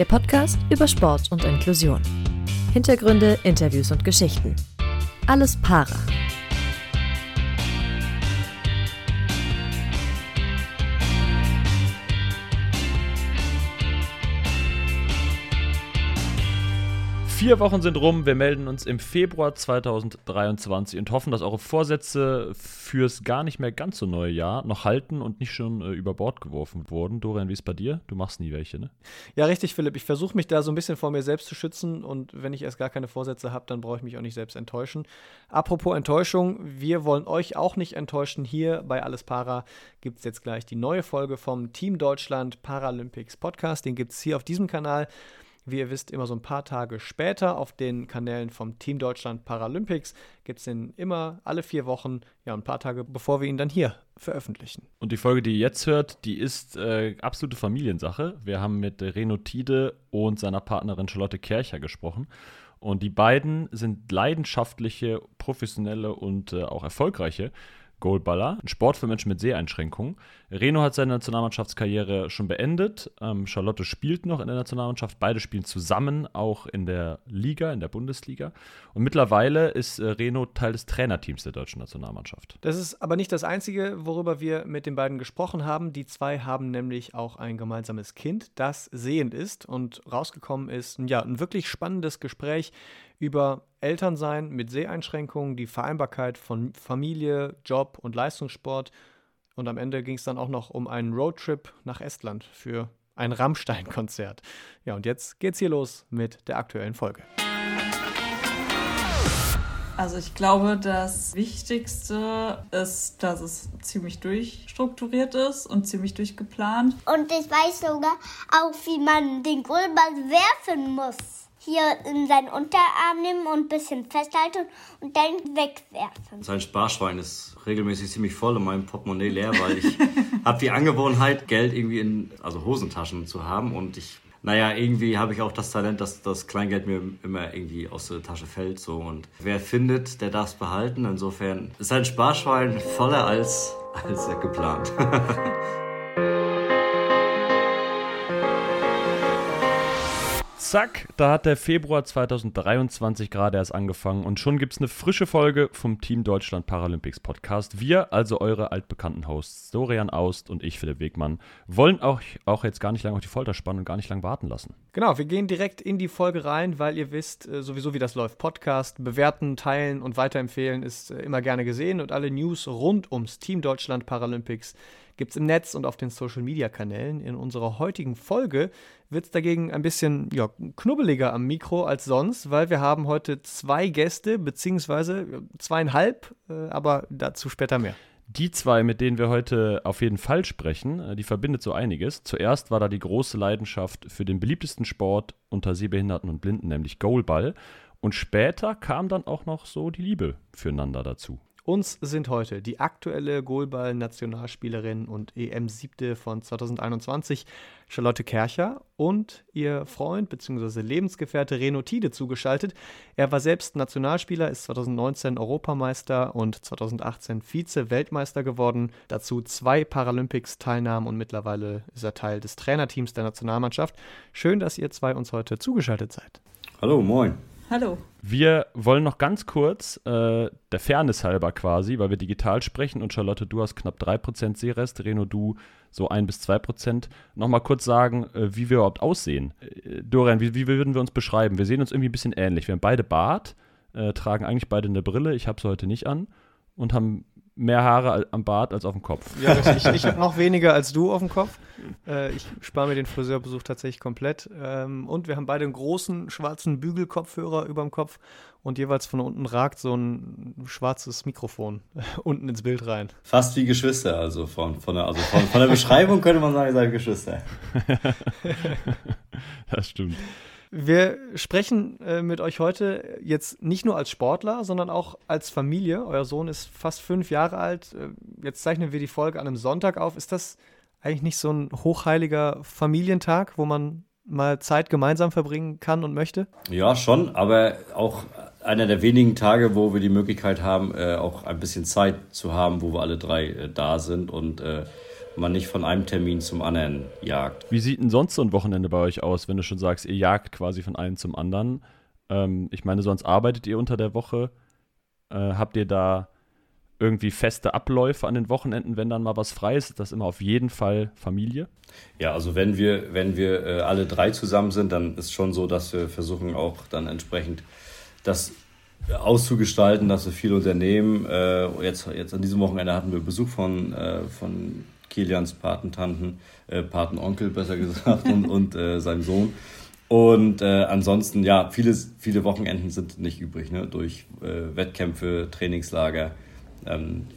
Der Podcast über Sport und Inklusion. Hintergründe, Interviews und Geschichten. Alles para. Vier Wochen sind rum. Wir melden uns im Februar 2023 und hoffen, dass eure Vorsätze fürs gar nicht mehr ganz so neue Jahr noch halten und nicht schon äh, über Bord geworfen wurden. Dorian, wie ist bei dir? Du machst nie welche, ne? Ja, richtig, Philipp. Ich versuche mich da so ein bisschen vor mir selbst zu schützen und wenn ich erst gar keine Vorsätze habe, dann brauche ich mich auch nicht selbst enttäuschen. Apropos Enttäuschung, wir wollen euch auch nicht enttäuschen. Hier bei Alles Para gibt es jetzt gleich die neue Folge vom Team Deutschland Paralympics Podcast. Den gibt es hier auf diesem Kanal wie ihr wisst, immer so ein paar Tage später auf den Kanälen vom Team Deutschland Paralympics gibt es den immer alle vier Wochen, ja, ein paar Tage bevor wir ihn dann hier veröffentlichen. Und die Folge, die ihr jetzt hört, die ist äh, absolute Familiensache. Wir haben mit Reno Tide und seiner Partnerin Charlotte Kercher gesprochen. Und die beiden sind leidenschaftliche, professionelle und äh, auch erfolgreiche Goalballer, ein Sport für Menschen mit Seheinschränkungen. Reno hat seine Nationalmannschaftskarriere schon beendet. Ähm, Charlotte spielt noch in der Nationalmannschaft. Beide spielen zusammen auch in der Liga, in der Bundesliga. Und mittlerweile ist äh, Reno Teil des Trainerteams der deutschen Nationalmannschaft. Das ist aber nicht das Einzige, worüber wir mit den beiden gesprochen haben. Die zwei haben nämlich auch ein gemeinsames Kind, das sehend ist. Und rausgekommen ist ja, ein wirklich spannendes Gespräch über Elternsein mit Seheinschränkungen, die Vereinbarkeit von Familie, Job und Leistungssport. Und am Ende ging es dann auch noch um einen Roadtrip nach Estland für ein Rammstein-Konzert. Ja, und jetzt geht's hier los mit der aktuellen Folge. Also ich glaube, das Wichtigste ist, dass es ziemlich durchstrukturiert ist und ziemlich durchgeplant. Und ich weiß sogar auch, wie man den Gullball werfen muss hier in seinen Unterarm nehmen und ein bisschen festhalten und dann wegwerfen. Sein Sparschwein ist regelmäßig ziemlich voll und mein Portemonnaie leer, weil ich habe die Angewohnheit, Geld irgendwie in also Hosentaschen zu haben und ich naja, irgendwie habe ich auch das Talent, dass das Kleingeld mir immer irgendwie aus der Tasche fällt. So. Und wer findet, der darf es behalten. Insofern ist sein Sparschwein voller als, als geplant. Zack, da hat der Februar 2023 gerade erst angefangen und schon gibt es eine frische Folge vom Team Deutschland Paralympics Podcast. Wir, also eure altbekannten Hosts, Dorian Aust und ich, Philipp Wegmann, wollen auch, auch jetzt gar nicht lange auf die Folter spannen und gar nicht lange warten lassen. Genau, wir gehen direkt in die Folge rein, weil ihr wisst äh, sowieso, wie das läuft. Podcast, bewerten, teilen und weiterempfehlen ist äh, immer gerne gesehen und alle News rund ums Team Deutschland Paralympics gibt es im Netz und auf den Social Media Kanälen. In unserer heutigen Folge wird es dagegen ein bisschen ja, knubbeliger am Mikro als sonst, weil wir haben heute zwei Gäste, beziehungsweise zweieinhalb, äh, aber dazu später mehr. Die zwei, mit denen wir heute auf jeden Fall sprechen, äh, die verbindet so einiges. Zuerst war da die große Leidenschaft für den beliebtesten Sport unter Sehbehinderten und Blinden, nämlich Goalball. Und später kam dann auch noch so die Liebe füreinander dazu. Uns sind heute die aktuelle Goalball-Nationalspielerin und EM-Siebte von 2021, Charlotte Kercher, und ihr Freund bzw. Lebensgefährte Reno Tide zugeschaltet. Er war selbst Nationalspieler, ist 2019 Europameister und 2018 Vize-Weltmeister geworden. Dazu zwei Paralympics-Teilnahmen und mittlerweile ist er Teil des Trainerteams der Nationalmannschaft. Schön, dass ihr zwei uns heute zugeschaltet seid. Hallo, moin. Hallo. Wir wollen noch ganz kurz, äh, der Fairness halber quasi, weil wir digital sprechen und Charlotte, du hast knapp 3% Sehrest, Reno, du so 1 bis 2%, nochmal kurz sagen, äh, wie wir überhaupt aussehen. Äh, Dorian, wie, wie, würden wir uns beschreiben? Wir sehen uns irgendwie ein bisschen ähnlich. Wir haben beide Bart, äh, tragen eigentlich beide eine Brille, ich habe sie heute nicht an und haben mehr Haare am Bart als auf dem Kopf. Ja, ich, ich habe noch weniger als du auf dem Kopf. Äh, ich spare mir den Friseurbesuch tatsächlich komplett. Ähm, und wir haben beide einen großen schwarzen Bügelkopfhörer über dem Kopf und jeweils von unten ragt so ein schwarzes Mikrofon unten ins Bild rein. Fast wie Geschwister, also von, von, der, also von, von der Beschreibung könnte man sagen, ihr seid Geschwister. das stimmt. Wir sprechen äh, mit euch heute jetzt nicht nur als Sportler, sondern auch als Familie. Euer Sohn ist fast fünf Jahre alt. Äh, jetzt zeichnen wir die Folge an einem Sonntag auf. Ist das eigentlich nicht so ein hochheiliger Familientag, wo man mal Zeit gemeinsam verbringen kann und möchte? Ja, schon, aber auch einer der wenigen Tage, wo wir die Möglichkeit haben, äh, auch ein bisschen Zeit zu haben, wo wir alle drei äh, da sind und äh, man nicht von einem Termin zum anderen jagt. Wie sieht denn sonst so ein Wochenende bei euch aus, wenn du schon sagst, ihr jagt quasi von einem zum anderen? Ähm, ich meine, sonst arbeitet ihr unter der Woche. Äh, habt ihr da irgendwie feste Abläufe an den Wochenenden, wenn dann mal was frei ist? Ist das immer auf jeden Fall Familie? Ja, also wenn wir, wenn wir äh, alle drei zusammen sind, dann ist schon so, dass wir versuchen auch dann entsprechend das auszugestalten, dass wir viel unternehmen. Äh, jetzt, jetzt an diesem Wochenende hatten wir Besuch von, äh, von Kilians Patentanten, äh, Patenonkel besser gesagt, und, und äh, seinem Sohn. Und äh, ansonsten, ja, viele, viele Wochenenden sind nicht übrig, ne? durch äh, Wettkämpfe, Trainingslager. Ähm,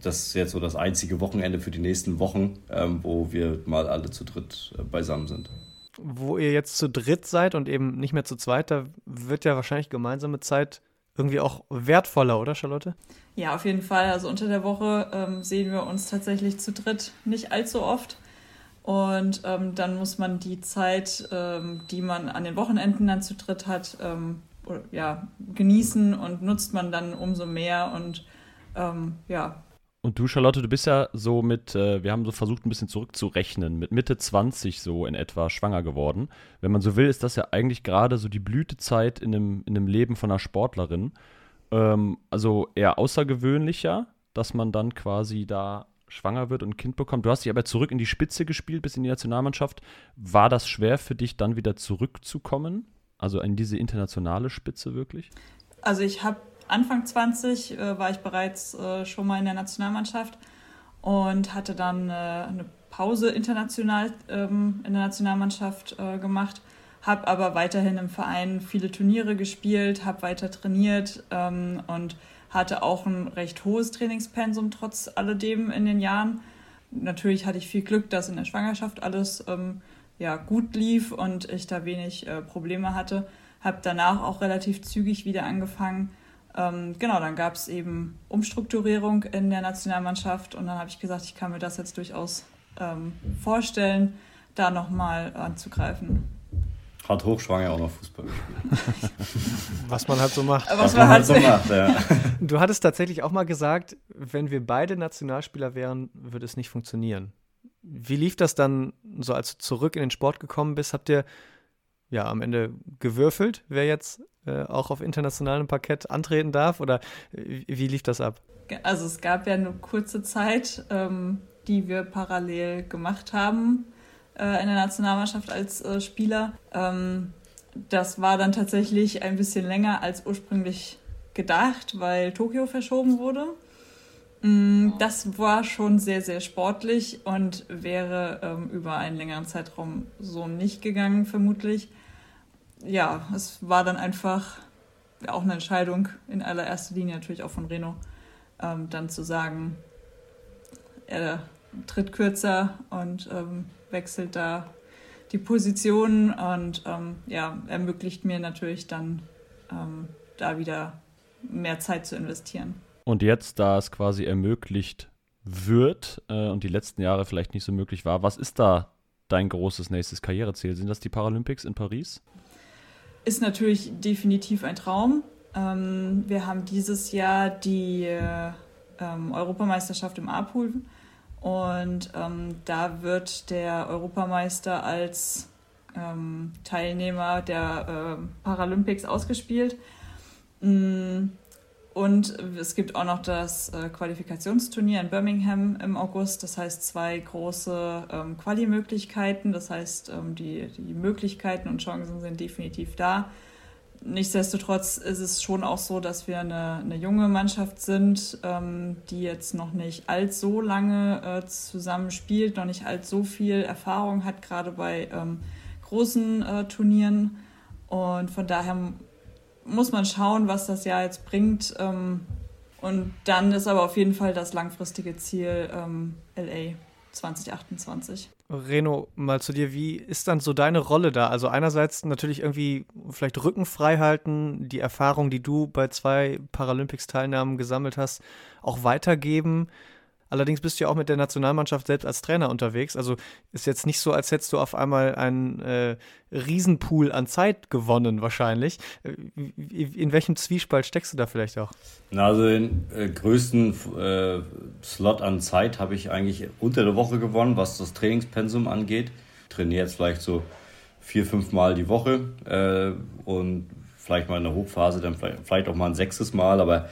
das ist jetzt so das einzige Wochenende für die nächsten Wochen, ähm, wo wir mal alle zu dritt äh, beisammen sind. Wo ihr jetzt zu dritt seid und eben nicht mehr zu zweit, da wird ja wahrscheinlich gemeinsame Zeit irgendwie auch wertvoller, oder Charlotte? Ja, auf jeden Fall. Also unter der Woche ähm, sehen wir uns tatsächlich zu dritt nicht allzu oft. Und ähm, dann muss man die Zeit, ähm, die man an den Wochenenden dann zu dritt hat, ähm, ja, genießen und nutzt man dann umso mehr. Und ähm, ja, und du, Charlotte, du bist ja so mit, äh, wir haben so versucht, ein bisschen zurückzurechnen, mit Mitte 20 so in etwa schwanger geworden. Wenn man so will, ist das ja eigentlich gerade so die Blütezeit in einem, in einem Leben von einer Sportlerin. Ähm, also eher außergewöhnlicher, dass man dann quasi da schwanger wird und ein Kind bekommt. Du hast dich aber zurück in die Spitze gespielt, bis in die Nationalmannschaft. War das schwer für dich, dann wieder zurückzukommen? Also in diese internationale Spitze wirklich? Also ich habe Anfang 20 äh, war ich bereits äh, schon mal in der Nationalmannschaft und hatte dann äh, eine Pause international ähm, in der Nationalmannschaft äh, gemacht, habe aber weiterhin im Verein viele Turniere gespielt, habe weiter trainiert ähm, und hatte auch ein recht hohes Trainingspensum trotz alledem in den Jahren. Natürlich hatte ich viel Glück, dass in der Schwangerschaft alles ähm, ja, gut lief und ich da wenig äh, Probleme hatte. Habe danach auch relativ zügig wieder angefangen, ähm, genau, dann gab es eben Umstrukturierung in der Nationalmannschaft und dann habe ich gesagt, ich kann mir das jetzt durchaus ähm, vorstellen, da nochmal anzugreifen. Hat hochschwanger auch noch Fußball gespielt. Was man halt so macht. Was, Was man, halt so macht, ja. Du hattest tatsächlich auch mal gesagt, wenn wir beide Nationalspieler wären, würde es nicht funktionieren. Wie lief das dann so, als du zurück in den Sport gekommen bist? Habt ihr ja am Ende gewürfelt, wer jetzt äh, auch auf internationalem Parkett antreten darf? Oder wie, wie, lief das ab? Also es gab ja eine kurze Zeit, ähm, die wir parallel gemacht haben äh, in der Nationalmannschaft als äh, Spieler. Ähm, das war dann tatsächlich ein bisschen länger als ursprünglich gedacht, weil Tokio verschoben wurde. Mm, das war schon sehr, sehr sportlich und wäre ähm, über einen längeren Zeitraum so nicht gegangen, vermutlich ja, es war dann einfach auch eine Entscheidung in allererster Linie natürlich auch von Reno, ähm, dann zu sagen, er tritt kürzer und ähm, wechselt da die Position und ähm, ja, ermöglicht mir natürlich dann ähm, da wieder mehr Zeit zu investieren. Und jetzt, da es quasi ermöglicht wird äh, und die letzten Jahre vielleicht nicht so möglich war, was ist da dein großes nächstes Karriereziel? Sind das die Paralympics in Paris? ist natürlich definitiv ein Traum. Ähm, wir haben dieses Jahr die ähm, Europameisterschaft im A-Pool und ähm, da wird der Europameister als ähm, Teilnehmer der äh, Paralympics ausgespielt. Mm, und es gibt auch noch das äh, Qualifikationsturnier in Birmingham im August. Das heißt, zwei große ähm, Quali-Möglichkeiten. Das heißt, ähm, die, die Möglichkeiten und Chancen sind definitiv da. Nichtsdestotrotz ist es schon auch so, dass wir eine, eine junge Mannschaft sind, ähm, die jetzt noch nicht allzu lange äh, zusammen spielt, noch nicht allzu viel Erfahrung hat, gerade bei ähm, großen äh, Turnieren. Und von daher muss man schauen, was das Jahr jetzt bringt. Ähm, und dann ist aber auf jeden Fall das langfristige Ziel ähm, LA 2028. Reno, mal zu dir, wie ist dann so deine Rolle da? Also einerseits natürlich irgendwie vielleicht Rücken frei halten, die Erfahrung, die du bei zwei Paralympics-Teilnahmen gesammelt hast, auch weitergeben. Allerdings bist du ja auch mit der Nationalmannschaft selbst als Trainer unterwegs. Also ist jetzt nicht so, als hättest du auf einmal einen äh, Riesenpool an Zeit gewonnen, wahrscheinlich. Äh, in welchem Zwiespalt steckst du da vielleicht auch? Na, also den äh, größten äh, Slot an Zeit habe ich eigentlich unter der Woche gewonnen, was das Trainingspensum angeht. Ich trainiere jetzt vielleicht so vier, fünf Mal die Woche äh, und vielleicht mal in der Hochphase, dann vielleicht auch mal ein sechstes Mal, aber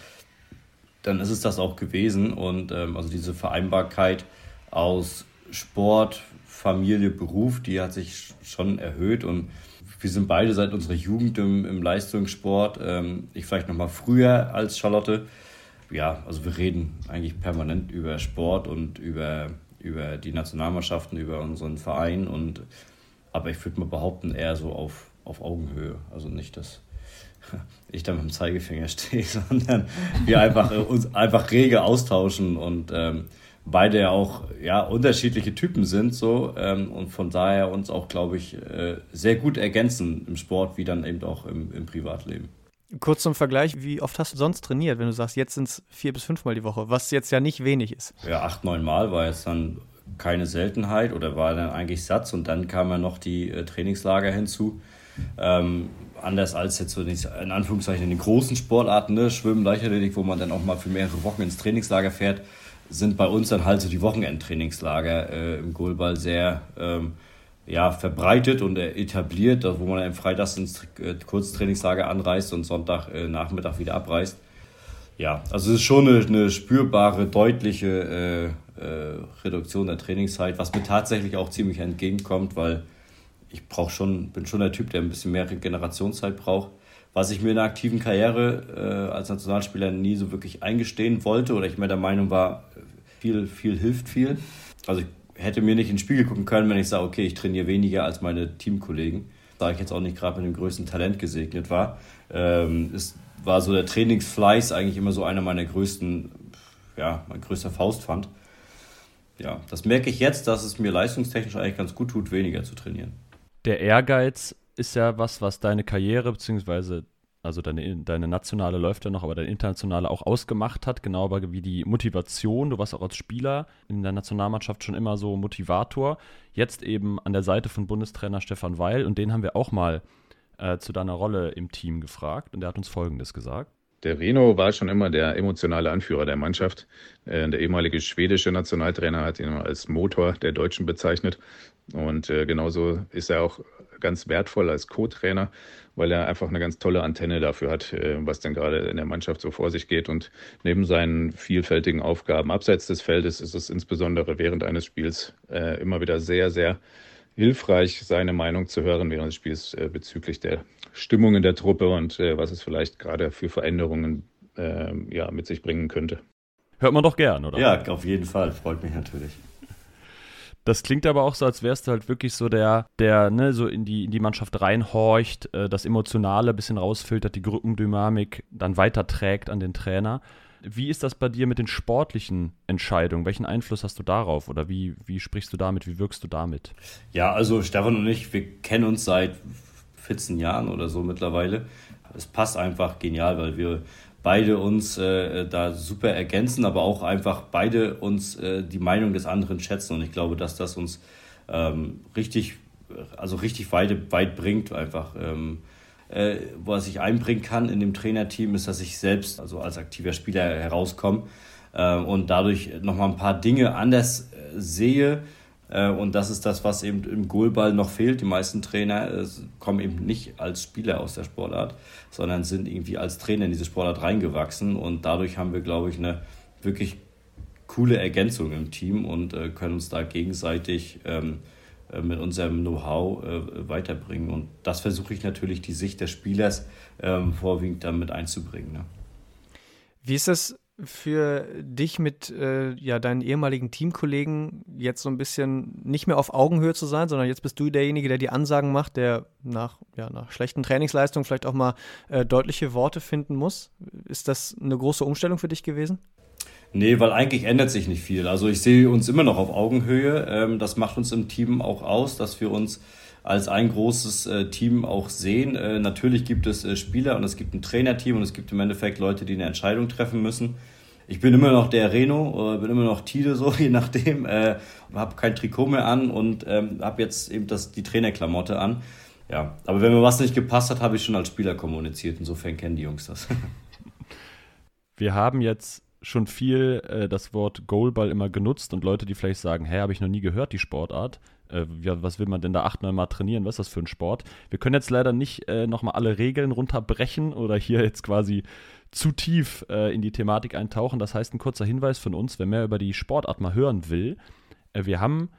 dann ist es das auch gewesen. Und ähm, also diese Vereinbarkeit aus Sport, Familie, Beruf, die hat sich schon erhöht und wir sind beide seit unserer Jugend im, im Leistungssport. Ähm, ich vielleicht noch mal früher als Charlotte. Ja, also wir reden eigentlich permanent über Sport und über, über die Nationalmannschaften, über unseren Verein. Und, aber ich würde mal behaupten, eher so auf, auf Augenhöhe. Also nicht, dass ich da mit dem Zeigefinger stehe, sondern wir einfach äh, uns einfach rege austauschen und ähm, beide ja auch ja, unterschiedliche Typen sind so ähm, und von daher uns auch, glaube ich, äh, sehr gut ergänzen im Sport wie dann eben auch im, im Privatleben. Kurz zum Vergleich, wie oft hast du sonst trainiert, wenn du sagst, jetzt sind es vier bis fünfmal die Woche, was jetzt ja nicht wenig ist? Ja, acht, neun Mal war jetzt dann keine Seltenheit oder war dann eigentlich Satz und dann kamen ja noch die äh, Trainingslager hinzu. Ähm, anders als jetzt so in Anführungszeichen in den großen Sportarten, ne, Schwimmen, Leichtathletik, wo man dann auch mal für mehrere Wochen ins Trainingslager fährt, sind bei uns dann halt so die Wochenendtrainingslager äh, im Goalball sehr ähm, ja, verbreitet und äh, etabliert, wo man dann freitags ins äh, Kurztrainingslager anreist und Sonntag äh, Nachmittag wieder abreist. Ja, also es ist schon eine, eine spürbare, deutliche äh, äh, Reduktion der Trainingszeit, was mir tatsächlich auch ziemlich entgegenkommt, weil ich brauche schon, bin schon der Typ, der ein bisschen mehr Generationszeit braucht. Was ich mir in der aktiven Karriere äh, als Nationalspieler nie so wirklich eingestehen wollte oder ich mir der Meinung war, viel, viel hilft viel. Also ich hätte mir nicht in den Spiegel gucken können, wenn ich sage, okay, ich trainiere weniger als meine Teamkollegen. Da ich jetzt auch nicht gerade mit dem größten Talent gesegnet war, ähm, ist, war so der Trainingsfleiß eigentlich immer so einer meiner größten, ja, mein größter Faustpfand. Ja, das merke ich jetzt, dass es mir leistungstechnisch eigentlich ganz gut tut, weniger zu trainieren der Ehrgeiz ist ja was, was deine Karriere, beziehungsweise, also deine, deine nationale läuft ja noch, aber deine internationale auch ausgemacht hat, genau aber wie die Motivation. Du warst auch als Spieler in der Nationalmannschaft schon immer so Motivator. Jetzt eben an der Seite von Bundestrainer Stefan Weil und den haben wir auch mal äh, zu deiner Rolle im Team gefragt und der hat uns Folgendes gesagt. Der Reno war schon immer der emotionale Anführer der Mannschaft. Äh, der ehemalige schwedische Nationaltrainer hat ihn als Motor der Deutschen bezeichnet. Und äh, genauso ist er auch ganz wertvoll als Co-Trainer, weil er einfach eine ganz tolle Antenne dafür hat, äh, was denn gerade in der Mannschaft so vor sich geht. Und neben seinen vielfältigen Aufgaben abseits des Feldes ist es insbesondere während eines Spiels immer wieder sehr, sehr hilfreich, seine Meinung zu hören während des Spiels bezüglich der Stimmung in der Truppe und was es vielleicht gerade für Veränderungen ja, mit sich bringen könnte. Hört man doch gern, oder? Ja, auf jeden Fall. Freut mich natürlich. Das klingt aber auch so, als wärst du halt wirklich so der, der ne, so in die, in die Mannschaft reinhorcht, äh, das Emotionale ein bisschen rausfiltert, die Gruppendynamik dann weiterträgt an den Trainer. Wie ist das bei dir mit den sportlichen Entscheidungen? Welchen Einfluss hast du darauf oder wie, wie sprichst du damit? Wie wirkst du damit? Ja, also Stefan und ich, wir kennen uns seit 14 Jahren oder so mittlerweile. Es passt einfach genial, weil wir beide uns äh, da super ergänzen, aber auch einfach beide uns äh, die Meinung des anderen schätzen. Und ich glaube, dass das uns ähm, richtig, also richtig weit, weit bringt, einfach. Ähm, äh, was ich einbringen kann in dem Trainerteam, ist, dass ich selbst, also als aktiver Spieler herauskomme äh, und dadurch nochmal ein paar Dinge anders äh, sehe, und das ist das, was eben im Goalball noch fehlt. Die meisten Trainer äh, kommen eben nicht als Spieler aus der Sportart, sondern sind irgendwie als Trainer in diese Sportart reingewachsen. Und dadurch haben wir, glaube ich, eine wirklich coole Ergänzung im Team und äh, können uns da gegenseitig ähm, mit unserem Know-how weiterbringen. Und das versuche ich natürlich, die Sicht des Spielers ähm, vorwiegend damit einzubringen. Ne? Wie ist das für dich mit äh, ja, deinen ehemaligen Teamkollegen jetzt so ein bisschen nicht mehr auf Augenhöhe zu sein, sondern jetzt bist du derjenige, der die Ansagen macht, der nach, ja, nach schlechten Trainingsleistungen vielleicht auch mal äh, deutliche Worte finden muss. Ist das eine große Umstellung für dich gewesen? Nee, weil eigentlich ändert sich nicht viel. Also ich sehe uns immer noch auf Augenhöhe. Ähm, das macht uns im Team auch aus, dass wir uns als ein großes äh, Team auch sehen. Äh, natürlich gibt es äh, Spieler und es gibt ein Trainerteam und es gibt im Endeffekt Leute, die eine Entscheidung treffen müssen. ich bin immer noch der Reno, oder bin immer noch Tide, so je nachdem. Äh, habe kein Trikot mehr an und ähm, habe jetzt eben das, die Trainerklamotte an. Ja, aber wenn mir was nicht gepasst hat, habe ich schon als Spieler kommuniziert. Insofern kennen die Jungs das. Wir haben jetzt schon viel äh, das Wort Goalball immer genutzt und Leute, die vielleicht sagen, hä, habe ich noch nie gehört, die Sportart. Äh, was will man denn da acht, neun Mal trainieren? Was ist das für ein Sport? Wir können jetzt leider nicht äh, nochmal alle Regeln runterbrechen oder hier jetzt quasi zu tief äh, in die Thematik eintauchen. Das heißt, ein kurzer Hinweis von uns, wer mehr über die Sportart mal hören will. Äh, wir haben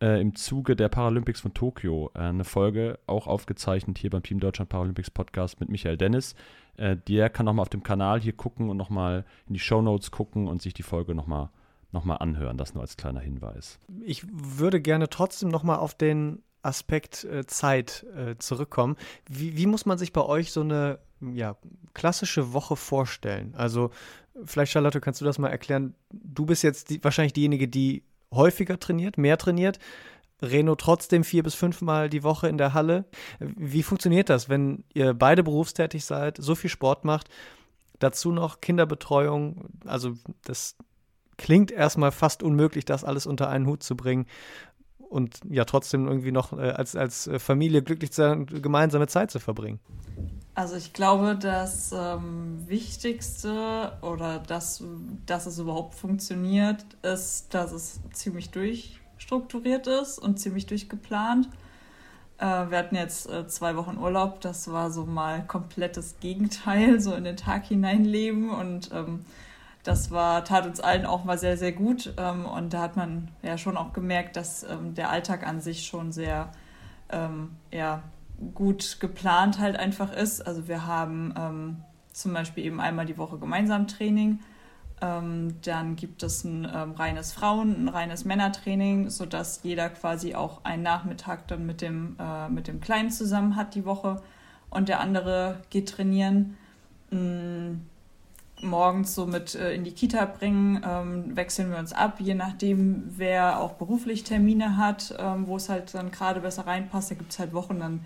äh, im Zuge der Paralympics von Tokio äh, eine Folge auch aufgezeichnet hier beim Team Deutschland Paralympics Podcast mit Michael Dennis. Äh, der kann nochmal auf dem Kanal hier gucken und nochmal in die Show Notes gucken und sich die Folge nochmal noch mal anhören. Das nur als kleiner Hinweis. Ich würde gerne trotzdem nochmal auf den Aspekt äh, Zeit äh, zurückkommen. Wie, wie, muss man sich bei euch so eine ja, klassische Woche vorstellen? Also, vielleicht, Charlotte, kannst du das mal erklären? Du bist jetzt die, wahrscheinlich diejenige, die häufiger trainiert, mehr trainiert. Reno trotzdem vier bis fünfmal die Woche in der Halle. Wie funktioniert das, wenn ihr beide berufstätig seid, so viel Sport macht, dazu noch Kinderbetreuung? Also, das klingt erstmal fast unmöglich, das alles unter einen Hut zu bringen und ja trotzdem irgendwie noch äh, als, als Familie glücklich zu, gemeinsame Zeit zu verbringen. Also ich glaube, das ähm, Wichtigste oder das, dass es überhaupt funktioniert, ist, dass es ziemlich durchstrukturiert ist und ziemlich durchgeplant. Äh, wir hatten jetzt äh, zwei Wochen Urlaub, das war so mal komplettes Gegenteil, so in den Tag hineinleben und ähm, das war, tat uns allen auch mal sehr, sehr gut. Ähm, und da hat man ja schon auch gemerkt, dass ähm, der Alltag an sich schon sehr ähm, ja, gut geplant halt einfach ist. Also wir haben ähm, zum Beispiel eben einmal die Woche gemeinsam Training. Ähm, dann gibt es ein ähm, reines Frauen-, ein reines Männertraining, sodass jeder quasi auch einen Nachmittag dann mit dem, äh, mit dem Kleinen zusammen hat die Woche und der andere geht trainieren. Mhm morgens so mit äh, in die Kita bringen, ähm, wechseln wir uns ab, je nachdem, wer auch beruflich Termine hat, ähm, wo es halt dann gerade besser reinpasst. Da gibt es halt Wochen, dann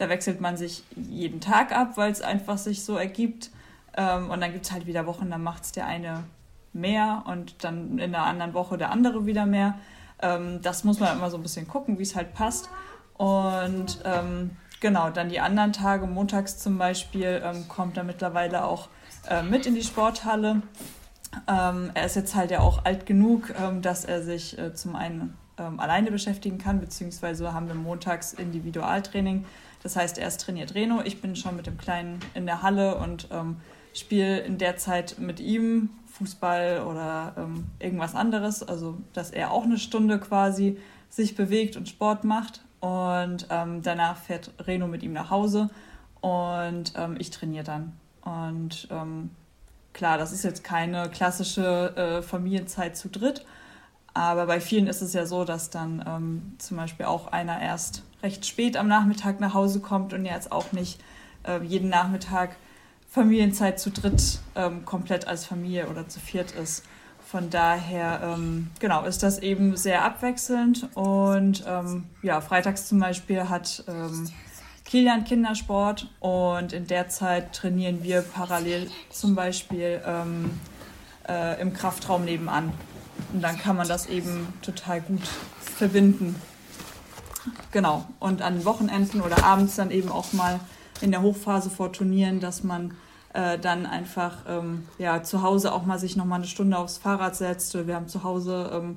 da wechselt man sich jeden Tag ab, weil es einfach sich so ergibt. Ähm, und dann gibt es halt wieder Wochen, dann macht es der eine mehr und dann in der anderen Woche der andere wieder mehr. Ähm, das muss man immer so ein bisschen gucken, wie es halt passt. Und ähm, genau, dann die anderen Tage, montags zum Beispiel, ähm, kommt er mittlerweile auch äh, mit in die Sporthalle. Ähm, er ist jetzt halt ja auch alt genug, ähm, dass er sich äh, zum einen alleine beschäftigen kann, beziehungsweise haben wir montags Individualtraining das heißt, er ist trainiert Reno, ich bin schon mit dem Kleinen in der Halle und ähm, spiele in der Zeit mit ihm Fußball oder ähm, irgendwas anderes. Also, dass er auch eine Stunde quasi sich bewegt und Sport macht. Und ähm, danach fährt Reno mit ihm nach Hause und ähm, ich trainiere dann. Und ähm, klar, das ist jetzt keine klassische äh, Familienzeit zu dritt. Aber bei vielen ist es ja so, dass dann ähm, zum Beispiel auch einer erst recht spät am Nachmittag nach Hause kommt und jetzt auch nicht äh, jeden Nachmittag Familienzeit zu dritt ähm, komplett als Familie oder zu viert ist. Von daher, ähm, genau, ist das eben sehr abwechselnd. Und ähm, ja, freitags zum Beispiel hat ähm, Kilian Kindersport und in der Zeit trainieren wir parallel zum Beispiel ähm, äh, im Kraftraum nebenan. Und dann kann man das eben total gut verbinden. Genau. Und an Wochenenden oder abends dann eben auch mal in der Hochphase vor Turnieren, dass man äh, dann einfach ähm, ja, zu Hause auch mal sich noch mal eine Stunde aufs Fahrrad setzt. Wir haben zu Hause ähm,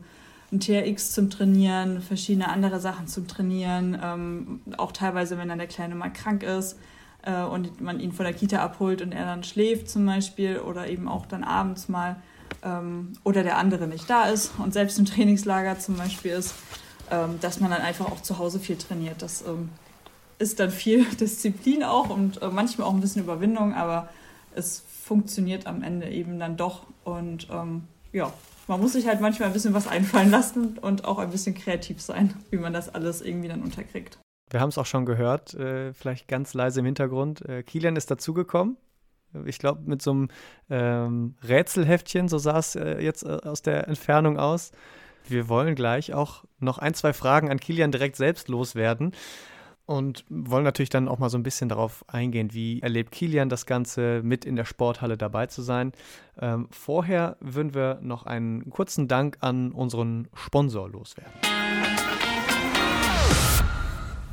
ein TRX zum Trainieren, verschiedene andere Sachen zum Trainieren. Ähm, auch teilweise, wenn dann der Kleine mal krank ist äh, und man ihn von der Kita abholt und er dann schläft zum Beispiel oder eben auch dann abends mal ähm, oder der andere nicht da ist und selbst im Trainingslager zum Beispiel ist, ähm, dass man dann einfach auch zu Hause viel trainiert. Das ähm, ist dann viel Disziplin auch und äh, manchmal auch ein bisschen Überwindung, aber es funktioniert am Ende eben dann doch. Und ähm, ja, man muss sich halt manchmal ein bisschen was einfallen lassen und auch ein bisschen kreativ sein, wie man das alles irgendwie dann unterkriegt. Wir haben es auch schon gehört, äh, vielleicht ganz leise im Hintergrund. Äh, Kilian ist dazugekommen. Ich glaube, mit so einem ähm, Rätselheftchen, so sah es äh, jetzt äh, aus der Entfernung aus. Wir wollen gleich auch noch ein, zwei Fragen an Kilian direkt selbst loswerden. und wollen natürlich dann auch mal so ein bisschen darauf eingehen, wie erlebt Kilian das Ganze, mit in der Sporthalle dabei zu sein. Ähm, vorher würden wir noch einen kurzen Dank an unseren Sponsor loswerden.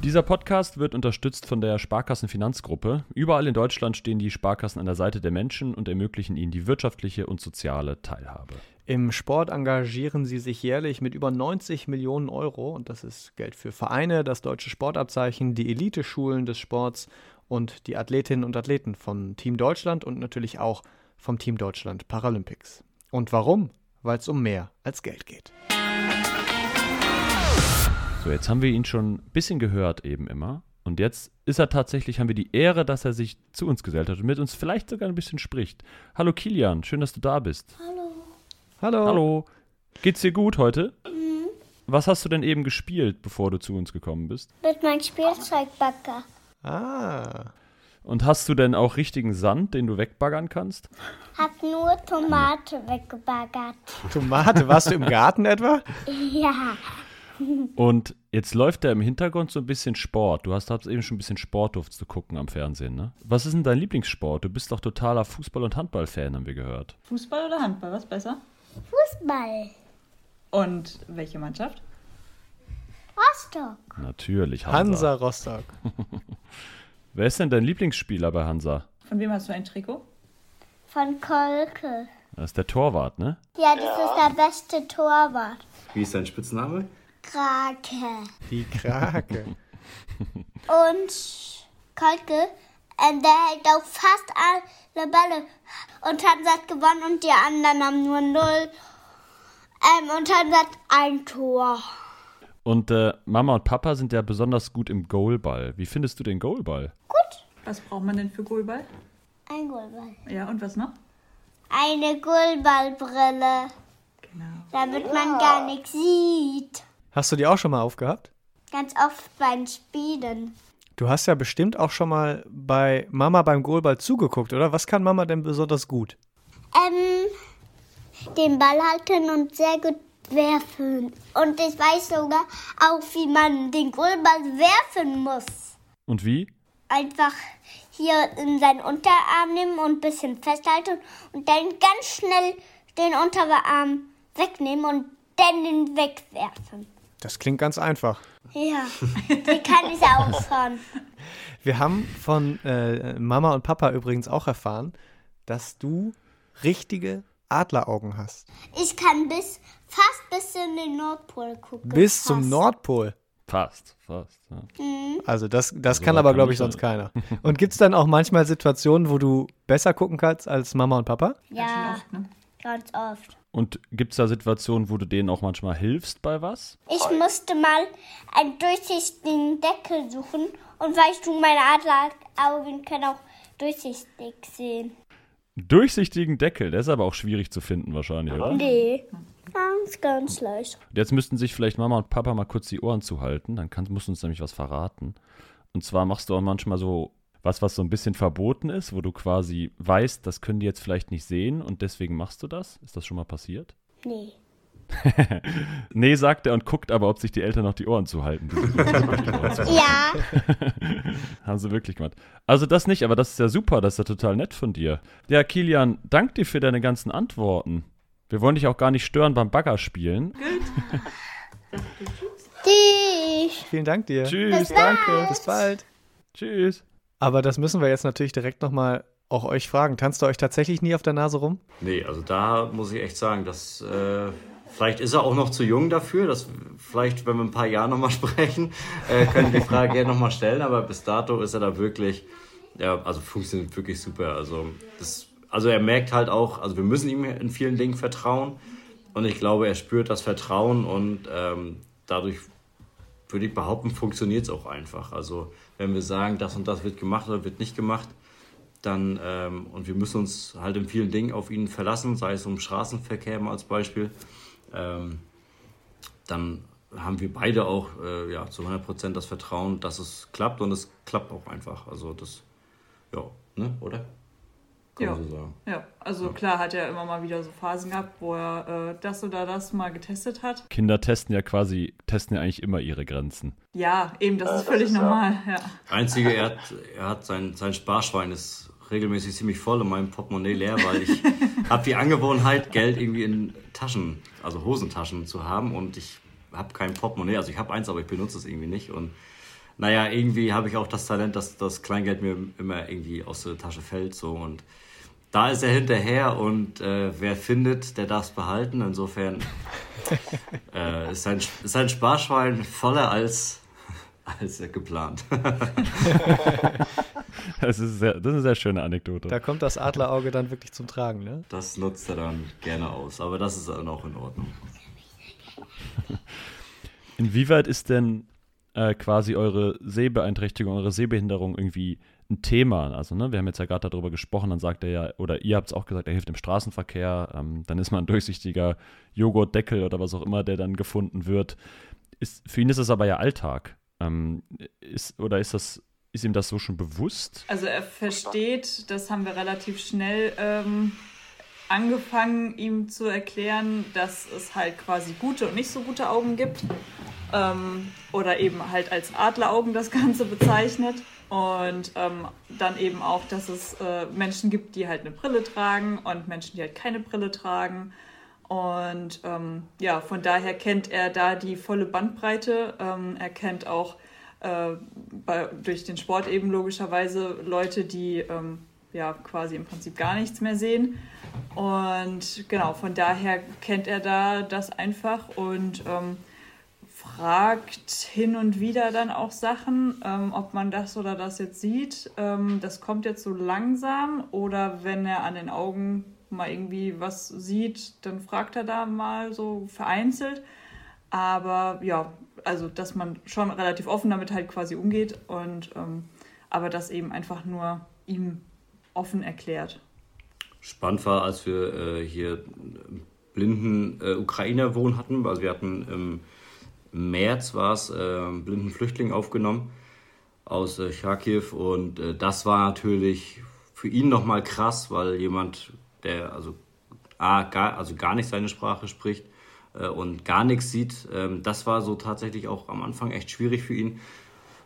Dieser Podcast wird unterstützt von der Sparkassenfinanzgruppe. Überall in Deutschland stehen die Sparkassen an der Seite der Menschen und ermöglichen ihnen die wirtschaftliche und soziale Teilhabe. Im Sport engagieren sie sich jährlich mit über 90 Millionen Euro und das ist Geld für Vereine, das deutsche Sportabzeichen, die Eliteschulen des Sports und die Athletinnen und Athleten von Team Deutschland und natürlich auch vom Team Deutschland Paralympics. Und warum? Weil es um mehr als Geld geht. So, jetzt haben wir ihn schon ein bisschen gehört eben immer. Und jetzt ist er tatsächlich, haben wir die Ehre, dass er sich zu uns gesellt hat und mit uns vielleicht sogar ein bisschen spricht. Hallo Kilian, schön, dass du da bist. Hallo. Hallo. Hallo. Geht's dir gut heute? Mhm. Was hast du denn eben gespielt, bevor du zu uns gekommen bist? Mit meinem Spielzeugbagger. Ah. Und hast du denn auch richtigen Sand, den du wegbaggern kannst? Hab nur Tomate weggebaggert. Tomate, warst du im Garten etwa? Ja. Und jetzt läuft da im Hintergrund so ein bisschen Sport. Du hast, hast eben schon ein bisschen Sport zu gucken am Fernsehen, ne? Was ist denn dein Lieblingssport? Du bist doch totaler Fußball- und Handball-Fan, haben wir gehört. Fußball oder Handball, was besser? Fußball. Und welche Mannschaft? Rostock. Natürlich, Hansa. Hansa Rostock. Wer ist denn dein Lieblingsspieler bei Hansa? Von wem hast du ein Trikot? Von Kolke. Das ist der Torwart, ne? Ja, das ist der beste Torwart. Wie ist dein Spitzname? Krake. Die Krake. Und Kolke, ähm, der hält auch fast alle Bälle. Und Hansa hat gewonnen und die anderen haben nur null. Ähm, und Hansa hat ein Tor. Und äh, Mama und Papa sind ja besonders gut im Goalball. Wie findest du den Goalball? Gut. Was braucht man denn für Goalball? Ein Goalball. Ja, und was noch? Eine Goalballbrille, Genau. damit man gar nichts sieht. Hast du die auch schon mal aufgehabt? Ganz oft beim Spielen. Du hast ja bestimmt auch schon mal bei Mama beim Goalball zugeguckt, oder? Was kann Mama denn besonders gut? Ähm, den Ball halten und sehr gut werfen. Und ich weiß sogar auch, wie man den Goalball werfen muss. Und wie? Einfach hier in seinen Unterarm nehmen und ein bisschen festhalten und dann ganz schnell den Unterarm wegnehmen und dann den wegwerfen. Das klingt ganz einfach. Ja, den kann ich auch schon. Wir haben von äh, Mama und Papa übrigens auch erfahren, dass du richtige Adleraugen hast. Ich kann bis fast bis in den Nordpol gucken. Bis zum Fast. Nordpol. Fast, fast. Ja. Also das, das Also kann aber, glaube ich, sonst keiner. Und gibt es dann auch manchmal Situationen, wo du besser gucken kannst als Mama und Papa? Ja, Oft, ne? ganz oft. Und gibt es da Situationen, wo du denen auch manchmal hilfst bei was? Ich musste mal einen durchsichtigen Deckel suchen und weißt du, meine Adleraugen können auch durchsichtig sehen. Durchsichtigen Deckel, der ist aber auch schwierig zu finden wahrscheinlich, oder? Nee, ganz, ganz leicht. Und Jetzt müssten sich vielleicht Mama und Papa mal kurz die Ohren zuhalten, dann kann, musst du uns nämlich was verraten. Und zwar machst du auch manchmal so was, was so ein bisschen verboten ist, wo du quasi weißt, das können die jetzt vielleicht nicht sehen und deswegen machst du das. Ist das schon mal passiert? Nee. Nee, sagt er und guckt aber, ob sich die Eltern noch die Ohren zuhalten. Ohren. Ja, Haben sie wirklich gemacht. Also das nicht, aber das ist ja super, das ist ja total nett von dir. Ja, Kilian, dank dir für deine ganzen Antworten. Wir wollen dich auch gar nicht stören beim Bagger spielen. die. Vielen Dank dir. Tschüss, Danke. Bis bald. tschüss. Aber das müssen wir jetzt natürlich direkt nochmal auch euch fragen. Tanzt ihr euch tatsächlich nie auf der Nase rum? Nee, also da muss ich echt sagen, dass äh, vielleicht ist er auch noch zu jung dafür. Dass vielleicht, wenn wir ein paar Jahre nochmal sprechen, äh, können wir die Frage gerne nochmal stellen. Aber bis dato ist er da wirklich, ja, also funktioniert wirklich super. Also das, also er merkt halt auch, also wir müssen ihm in vielen Dingen vertrauen. Und ich glaube, er spürt das Vertrauen und ähm, dadurch würde ich behaupten, funktioniert es auch einfach. Also wenn wir sagen, das und das wird gemacht oder wird nicht gemacht, dann ähm, und wir müssen uns halt in vielen Dingen auf ihn verlassen, sei es um Straßenverkehr mal als Beispiel, ähm, dann haben wir beide auch äh, ja, zu 100% das Vertrauen, dass es klappt und es klappt auch einfach. Also das, ja, ne, oder? Kann ja. man so sagen. Ja, also klar hat er immer mal wieder so Phasen gehabt, wo er äh, das oder das mal getestet hat. Kinder testen ja quasi, testen ja eigentlich immer ihre Grenzen. Ja, eben, das ist völlig normal. Ja. Einzige, er hat, er hat sein, sein Sparschwein ist regelmäßig ziemlich voll und mein Portemonnaie leer, weil ich habe die Angewohnheit, Geld irgendwie in Taschen, also Hosentaschen zu haben und ich habe kein Portemonnaie. Also ich habe eins, aber ich benutze es irgendwie nicht. Und naja, irgendwie habe ich auch das Talent, dass das Kleingeld mir immer irgendwie aus der Tasche fällt. So und da ist er hinterher und äh, wer findet, der darf es behalten. Insofern äh, ist, sein, ist sein Sparschwein voller als, als geplant. Das ist, sehr, das ist eine sehr schöne Anekdote. Da kommt das Adlerauge dann wirklich zum Tragen, ne? Das nutzt er dann gerne aus, aber das ist dann auch in Ordnung. Inwieweit ist denn äh, quasi eure Sehbeeinträchtigung, eure Sehbehinderung irgendwie ein Thema? Also, ne, wir haben jetzt ja gerade darüber gesprochen, dann sagt er ja, oder ihr habt es auch gesagt, er hilft im Straßenverkehr, ähm, dann ist mal ein durchsichtiger Joghurtdeckel oder was auch immer, der dann gefunden wird. Ist, für ihn ist das aber ja Alltag. Ähm, ist, oder ist das, ist ihm das so schon bewusst? Also er versteht, das haben wir relativ schnell ähm, angefangen, ihm zu erklären, dass es halt quasi gute und nicht so gute Augen gibt. Ähm, oder eben halt als Adleraugen das Ganze bezeichnet. Und ähm, dann eben auch, dass es äh, Menschen gibt, die halt eine Brille tragen und Menschen, die halt keine Brille tragen. Und ähm, ja, von daher kennt er da die volle Bandbreite. Ähm, er kennt auch äh, bei, durch den Sport eben logischerweise Leute, die ähm, ja quasi im Prinzip gar nichts mehr sehen. Und genau, von daher kennt er da das einfach und ähm, fragt hin und wieder dann auch Sachen, ähm, ob man das oder das jetzt sieht. Ähm, das kommt jetzt so langsam oder wenn er an den Augen mal irgendwie was sieht, dann fragt er da mal so vereinzelt. Aber ja, also dass man schon relativ offen damit halt quasi umgeht und ähm, aber das eben einfach nur ihm offen erklärt. Spannend war, als wir äh, hier blinden äh, Ukrainer wohnen hatten. Also wir hatten im März war es, äh, blinden Flüchtling aufgenommen aus äh, Charkiw und äh, das war natürlich für ihn nochmal krass, weil jemand, der also, A, gar, also gar nicht seine Sprache spricht äh, und gar nichts sieht, ähm, das war so tatsächlich auch am Anfang echt schwierig für ihn,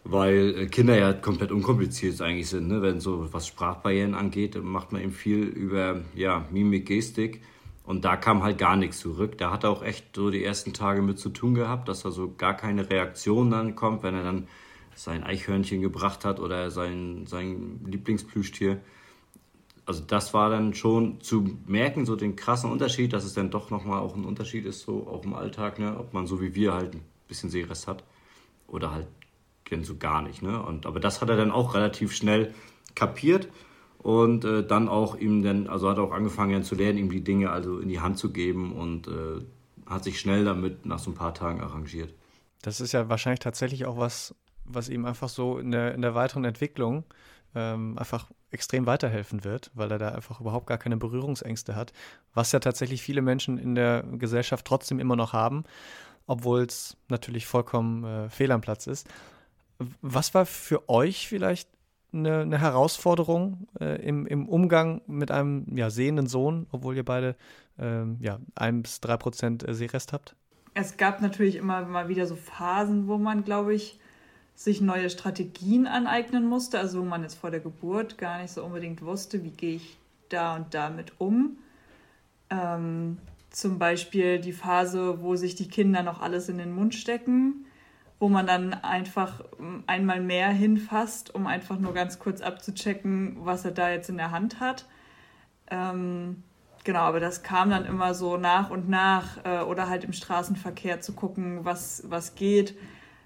weil äh, Kinder ja komplett unkompliziert eigentlich sind. Ne? Wenn so was Sprachbarrieren angeht, macht man eben viel über ja, Mimik, Gestik. Und da kam halt gar nichts zurück. Da hat er auch echt so die ersten Tage mit zu tun gehabt, dass da so gar keine Reaktion dann kommt, wenn er dann sein Eichhörnchen gebracht hat oder sein, sein Lieblingsplüschtier. Also das war dann schon zu merken, so den krassen Unterschied, dass es dann doch nochmal auch ein Unterschied ist, so auch im Alltag, ne? ob man so wie wir halt ein bisschen Sehrest hat oder halt so gar nicht. Ne? Und, aber das hat er dann auch relativ schnell kapiert und äh, dann auch ihm dann, also hat er auch angefangen zu lernen, ihm die Dinge also in die Hand zu geben und äh, hat sich schnell damit nach so ein paar Tagen arrangiert. Das ist ja wahrscheinlich tatsächlich auch was, was ihm einfach so in der, in der weiteren Entwicklung ähm, einfach extrem weiterhelfen wird, weil er da einfach überhaupt gar keine Berührungsängste hat, was ja tatsächlich viele Menschen in der Gesellschaft trotzdem immer noch haben, obwohl es natürlich vollkommen äh, fehl am Platz ist. Was war für euch vielleicht eine, eine Herausforderung äh, im, im Umgang mit einem ja, sehenden Sohn, obwohl ihr beide ähm, ja, ein bis drei Prozent Sehrest habt? Es gab natürlich immer mal wieder so Phasen, wo man, glaube ich, sich neue Strategien aneignen musste, also wo man jetzt vor der Geburt gar nicht so unbedingt wusste, wie gehe ich da und damit um. Ähm, zum Beispiel die Phase, wo sich die Kinder noch alles in den Mund stecken, wo man dann einfach einmal mehr hinfasst, um einfach nur ganz kurz abzuchecken, was er da jetzt in der Hand hat. Ähm, genau, aber das kam dann immer so nach und nach äh, oder halt im Straßenverkehr zu gucken, was, was geht,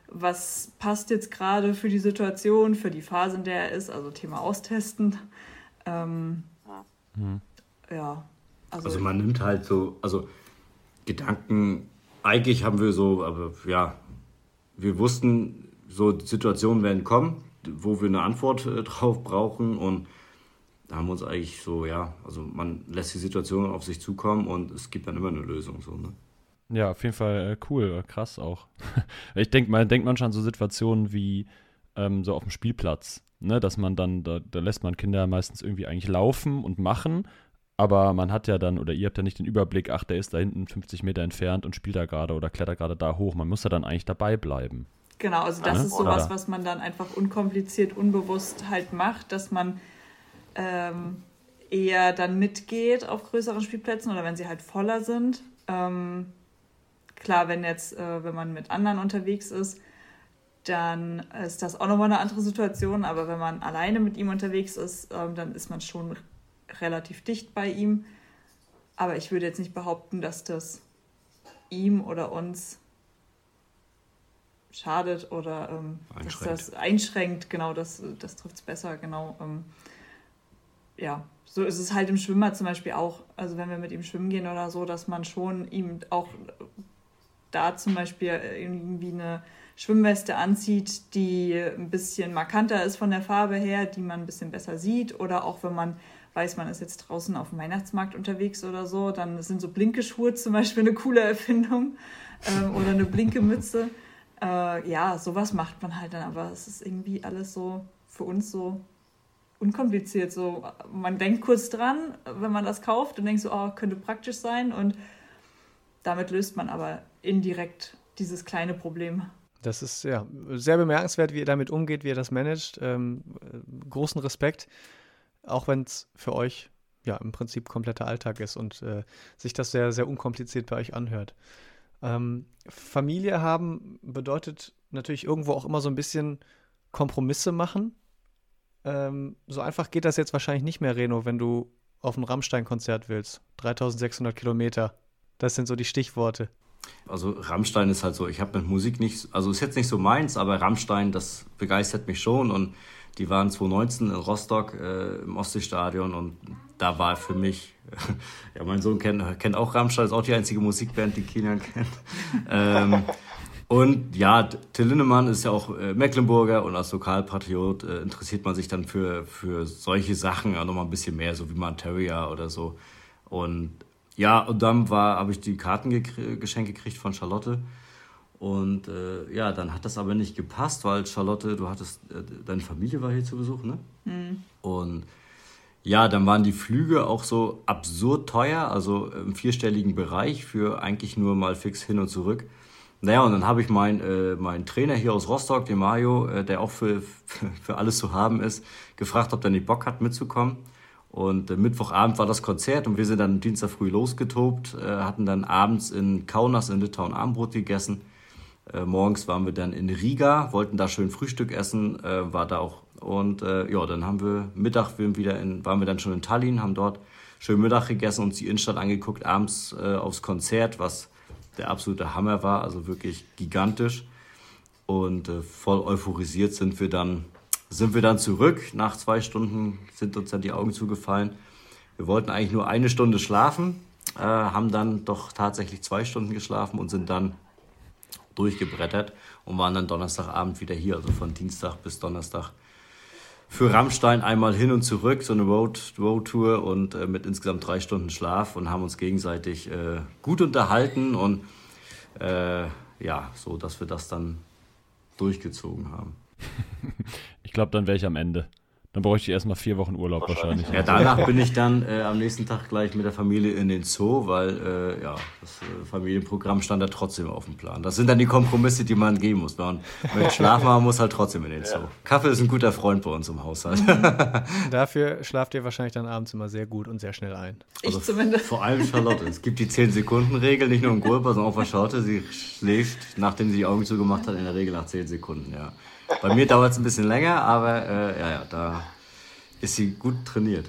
was passt jetzt gerade für die Situation, für die Phase, in der er ist, also Thema Austesten. Ähm, Mhm. Ja. Also, Also man nimmt halt so, also Gedanken, eigentlich haben wir so, aber ja, wir wussten, so Situationen werden kommen, wo wir eine Antwort äh, drauf brauchen und da haben wir uns eigentlich so, ja, also man lässt die Situation auf sich zukommen und es gibt dann immer eine Lösung, so, ne? Ja, auf jeden Fall äh, cool, äh, krass auch. ich denke, man denkt manchmal an so Situationen wie ähm, so auf dem Spielplatz, Ne, dass man dann, da, da lässt man Kinder meistens irgendwie eigentlich laufen und machen, aber man hat ja dann, oder ihr habt ja nicht den Überblick, ach, der ist da hinten 50 Meter entfernt und spielt da gerade oder klettert gerade da hoch. Man muss ja dann eigentlich dabei bleiben. Genau, also das ja? ist sowas, was man dann einfach unkompliziert, unbewusst halt macht, dass man ähm, eher dann mitgeht auf größeren Spielplätzen oder wenn sie halt voller sind. Ähm, klar, wenn jetzt, äh, wenn man mit anderen unterwegs ist, dann ist das auch nochmal eine andere Situation. Aber wenn man alleine mit ihm unterwegs ist, ähm, dann ist man schon relativ dicht bei ihm. Aber ich würde jetzt nicht behaupten, dass das ihm oder uns schadet oder ähm, dass das einschränkt. Genau, das, das trifft es besser. Genau. Ähm, ja, so ist es halt im Schwimmer zum Beispiel auch. Also wenn wir mit ihm schwimmen gehen oder so, dass man schon ihm auch da zum Beispiel irgendwie eine Schwimmweste anzieht, die ein bisschen markanter ist von der Farbe her, die man ein bisschen besser sieht. Oder auch wenn man weiß, man ist jetzt draußen auf dem Weihnachtsmarkt unterwegs oder so, dann sind so blinke Schuhe zum Beispiel eine coole Erfindung ähm, oder eine blinke Mütze. Äh, ja, sowas macht man halt dann, aber es ist irgendwie alles so für uns so unkompliziert. So, man denkt kurz dran, wenn man das kauft und denkt so, oh, könnte praktisch sein und damit löst man aber indirekt dieses kleine Problem. Das ist ja sehr bemerkenswert, wie ihr damit umgeht, wie ihr das managt. Ähm, großen Respekt, auch wenn es für euch ja im Prinzip kompletter Alltag ist und äh, sich das sehr, sehr unkompliziert bei euch anhört. Ähm, Familie haben bedeutet natürlich irgendwo auch immer so ein bisschen Kompromisse machen. Ähm, so einfach geht das jetzt wahrscheinlich nicht mehr, Reno, wenn du auf ein Rammstein-Konzert willst. 3600 Kilometer. Das sind so die Stichworte. Also Rammstein ist halt so, ich habe mit Musik nicht, also ist jetzt nicht so meins, aber Rammstein, das begeistert mich schon und die waren 2019 in Rostock äh, im Ostseestadion und da war für mich, ja mein Sohn kennt, kennt auch Rammstein, ist auch die einzige Musikband, die Kilian kennt. ähm, und ja, Till Lindemann ist ja auch äh, Mecklenburger und als Lokalpatriot äh, interessiert man sich dann für, für solche Sachen ja nochmal ein bisschen mehr, so wie Monteria oder so. Und ja, und dann habe ich die Karten geschenkt gekriegt von Charlotte. Und äh, ja, dann hat das aber nicht gepasst, weil Charlotte, du hattest, äh, deine Familie war hier zu Besuch, ne? Mhm. Und ja, dann waren die Flüge auch so absurd teuer, also im vierstelligen Bereich für eigentlich nur mal fix hin und zurück. Naja, und dann habe ich meinen äh, mein Trainer hier aus Rostock, den Mario, äh, der auch für, für alles zu haben ist, gefragt, ob der nicht Bock hat mitzukommen. Und äh, Mittwochabend war das Konzert und wir sind dann Dienstag früh losgetobt, äh, hatten dann abends in Kaunas in Litauen Abendbrot gegessen. Äh, morgens waren wir dann in Riga, wollten da schön Frühstück essen, äh, war da auch. Und äh, ja, dann haben wir Mittag wieder in, waren wir dann schon in Tallinn, haben dort schön Mittag gegessen, uns die Innenstadt angeguckt, abends äh, aufs Konzert, was der absolute Hammer war, also wirklich gigantisch. Und äh, voll euphorisiert sind wir dann sind wir dann zurück. Nach zwei Stunden sind uns dann die Augen zugefallen. Wir wollten eigentlich nur eine Stunde schlafen, haben dann doch tatsächlich zwei Stunden geschlafen und sind dann durchgebrettert und waren dann Donnerstagabend wieder hier, also von Dienstag bis Donnerstag. Für Rammstein einmal hin und zurück, so eine Road, Road und äh, mit insgesamt drei Stunden Schlaf und haben uns gegenseitig äh, gut unterhalten und äh, ja, so dass wir das dann durchgezogen haben. ich glaube, dann wäre ich am Ende. Dann bräuchte ich erstmal vier Wochen Urlaub wahrscheinlich. Ja, danach bin ich dann äh, am nächsten Tag gleich mit der Familie in den Zoo, weil äh, ja, das äh, Familienprogramm stand da trotzdem auf dem Plan. Das sind dann die Kompromisse, die man gehen muss. Wenn man möchte schlafen haben, muss halt trotzdem in den Zoo. Ja. Kaffee ist ein guter Freund bei uns im Haushalt. Dafür schlaft ihr wahrscheinlich dann abends immer sehr gut und sehr schnell ein. Also ich zumindest. Vor allem Charlotte. Es gibt die 10-Sekunden-Regel, nicht nur im Gurpa, sondern auch bei Charlotte. Sie schläft, nachdem sie die Augen zugemacht hat, in der Regel nach 10 Sekunden, ja. Bei mir dauert es ein bisschen länger, aber äh, ja, ja, da ist sie gut trainiert.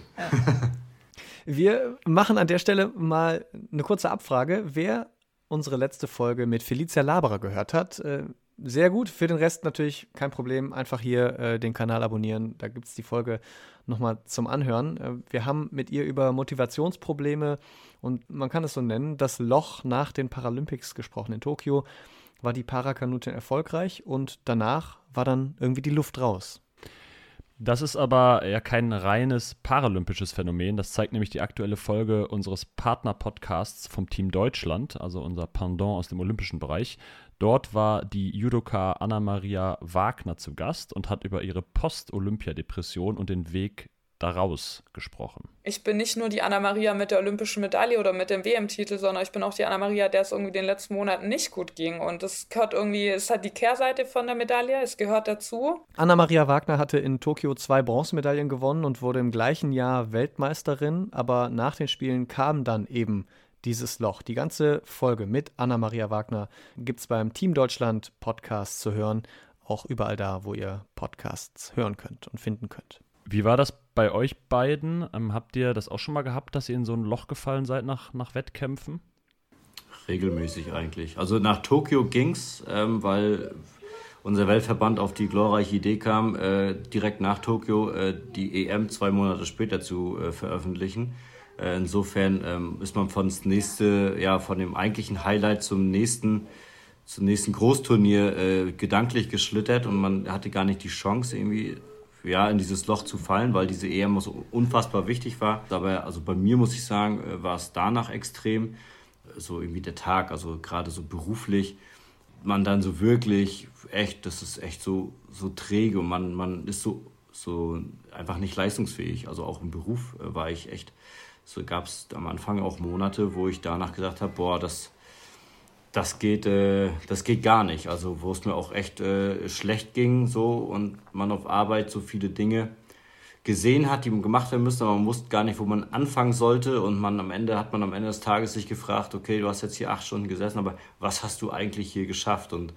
Wir machen an der Stelle mal eine kurze Abfrage. Wer unsere letzte Folge mit Felicia Laberer gehört hat, äh, sehr gut. Für den Rest natürlich kein Problem. Einfach hier äh, den Kanal abonnieren. Da gibt es die Folge nochmal zum Anhören. Äh, wir haben mit ihr über Motivationsprobleme und man kann es so nennen, das Loch nach den Paralympics gesprochen in Tokio war die Parakanutin erfolgreich und danach war dann irgendwie die Luft raus. Das ist aber ja kein reines paralympisches Phänomen. Das zeigt nämlich die aktuelle Folge unseres Partner-Podcasts vom Team Deutschland, also unser Pendant aus dem olympischen Bereich. Dort war die Judoka Anna-Maria Wagner zu Gast und hat über ihre Post-Olympia-Depression und den Weg daraus gesprochen. Ich bin nicht nur die Anna-Maria mit der olympischen Medaille oder mit dem WM-Titel, sondern ich bin auch die Anna-Maria, der es irgendwie den letzten Monaten nicht gut ging. Und das gehört irgendwie, es hat die Kehrseite von der Medaille, es gehört dazu. Anna-Maria Wagner hatte in Tokio zwei Bronzemedaillen gewonnen und wurde im gleichen Jahr Weltmeisterin, aber nach den Spielen kam dann eben dieses Loch. Die ganze Folge mit Anna-Maria Wagner gibt es beim Team Deutschland Podcast zu hören, auch überall da, wo ihr Podcasts hören könnt und finden könnt. Wie war das bei euch beiden? Ähm, habt ihr das auch schon mal gehabt, dass ihr in so ein Loch gefallen seid nach, nach Wettkämpfen? Regelmäßig eigentlich. Also nach Tokio ging's, ähm, weil unser Weltverband auf die glorreiche Idee kam, äh, direkt nach Tokio äh, die EM zwei Monate später zu äh, veröffentlichen. Äh, insofern ähm, ist man von nächste, ja, von dem eigentlichen Highlight zum nächsten, zum nächsten Großturnier äh, gedanklich geschlittert und man hatte gar nicht die Chance, irgendwie ja, in dieses Loch zu fallen, weil diese EM so unfassbar wichtig war. Aber also bei mir muss ich sagen, äh, war es danach extrem, so irgendwie der Tag, also gerade so beruflich, man dann so wirklich echt, das ist echt so, so träge und man, man ist so, so einfach nicht leistungsfähig. Also auch im Beruf äh, war ich echt, so gab es am Anfang auch Monate, wo ich danach gesagt habe, boah, das, das geht, äh, das geht gar nicht. Also wo es mir auch echt äh, schlecht ging so und man auf Arbeit so viele Dinge gesehen hat, die gemacht werden müssen, aber man wusste gar nicht, wo man anfangen sollte und man am Ende hat man am Ende des Tages sich gefragt, okay, du hast jetzt hier acht Stunden gesessen, aber was hast du eigentlich hier geschafft? Und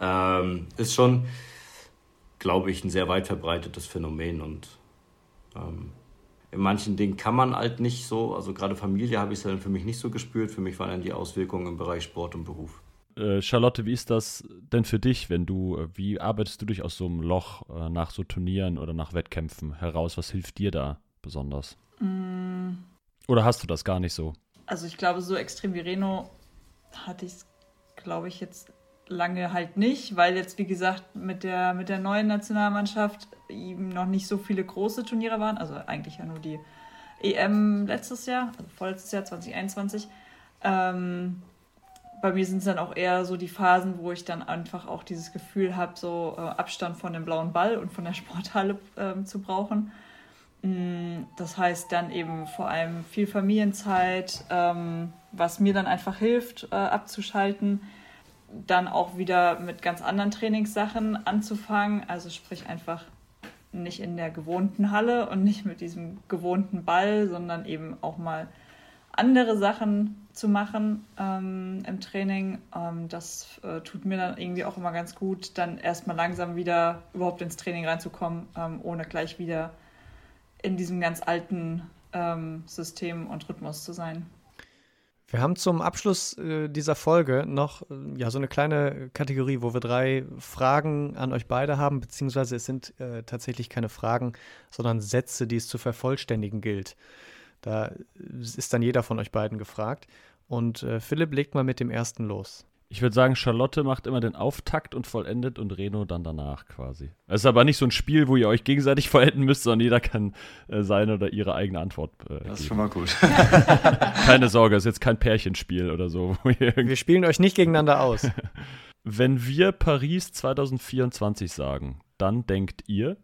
ähm, ist schon, glaube ich, ein sehr weit verbreitetes Phänomen und ähm, in manchen Dingen kann man halt nicht so, also gerade Familie habe ich es dann für mich nicht so gespürt. Für mich waren dann die Auswirkungen im Bereich Sport und Beruf. Äh, Charlotte, wie ist das denn für dich, wenn du, äh, wie arbeitest du dich aus so einem Loch äh, nach so Turnieren oder nach Wettkämpfen heraus? Was hilft dir da besonders? Mm. Oder hast du das gar nicht so? Also ich glaube, so extrem wie Reno hatte ich es, glaube ich, jetzt lange halt nicht, weil jetzt, wie gesagt, mit der, mit der neuen Nationalmannschaft eben noch nicht so viele große Turniere waren. Also eigentlich ja nur die EM letztes Jahr, also vorletztes Jahr 2021. Ähm, bei mir sind es dann auch eher so die Phasen, wo ich dann einfach auch dieses Gefühl habe, so äh, Abstand von dem blauen Ball und von der Sporthalle äh, zu brauchen. Mm, das heißt dann eben vor allem viel Familienzeit, ähm, was mir dann einfach hilft, äh, abzuschalten dann auch wieder mit ganz anderen Trainingssachen anzufangen. Also sprich einfach nicht in der gewohnten Halle und nicht mit diesem gewohnten Ball, sondern eben auch mal andere Sachen zu machen ähm, im Training. Ähm, das äh, tut mir dann irgendwie auch immer ganz gut, dann erstmal langsam wieder überhaupt ins Training reinzukommen, ähm, ohne gleich wieder in diesem ganz alten ähm, System und Rhythmus zu sein. Wir haben zum Abschluss äh, dieser Folge noch äh, ja, so eine kleine Kategorie, wo wir drei Fragen an euch beide haben, beziehungsweise es sind äh, tatsächlich keine Fragen, sondern Sätze, die es zu vervollständigen gilt. Da ist dann jeder von euch beiden gefragt. Und äh, Philipp legt mal mit dem ersten los. Ich würde sagen, Charlotte macht immer den Auftakt und vollendet und Reno dann danach quasi. Es ist aber nicht so ein Spiel, wo ihr euch gegenseitig vollenden müsst, sondern jeder kann äh, seine oder ihre eigene Antwort äh, Das ist schon mal gut. Keine Sorge, es ist jetzt kein Pärchenspiel oder so. wir spielen euch nicht gegeneinander aus. Wenn wir Paris 2024 sagen, dann denkt ihr?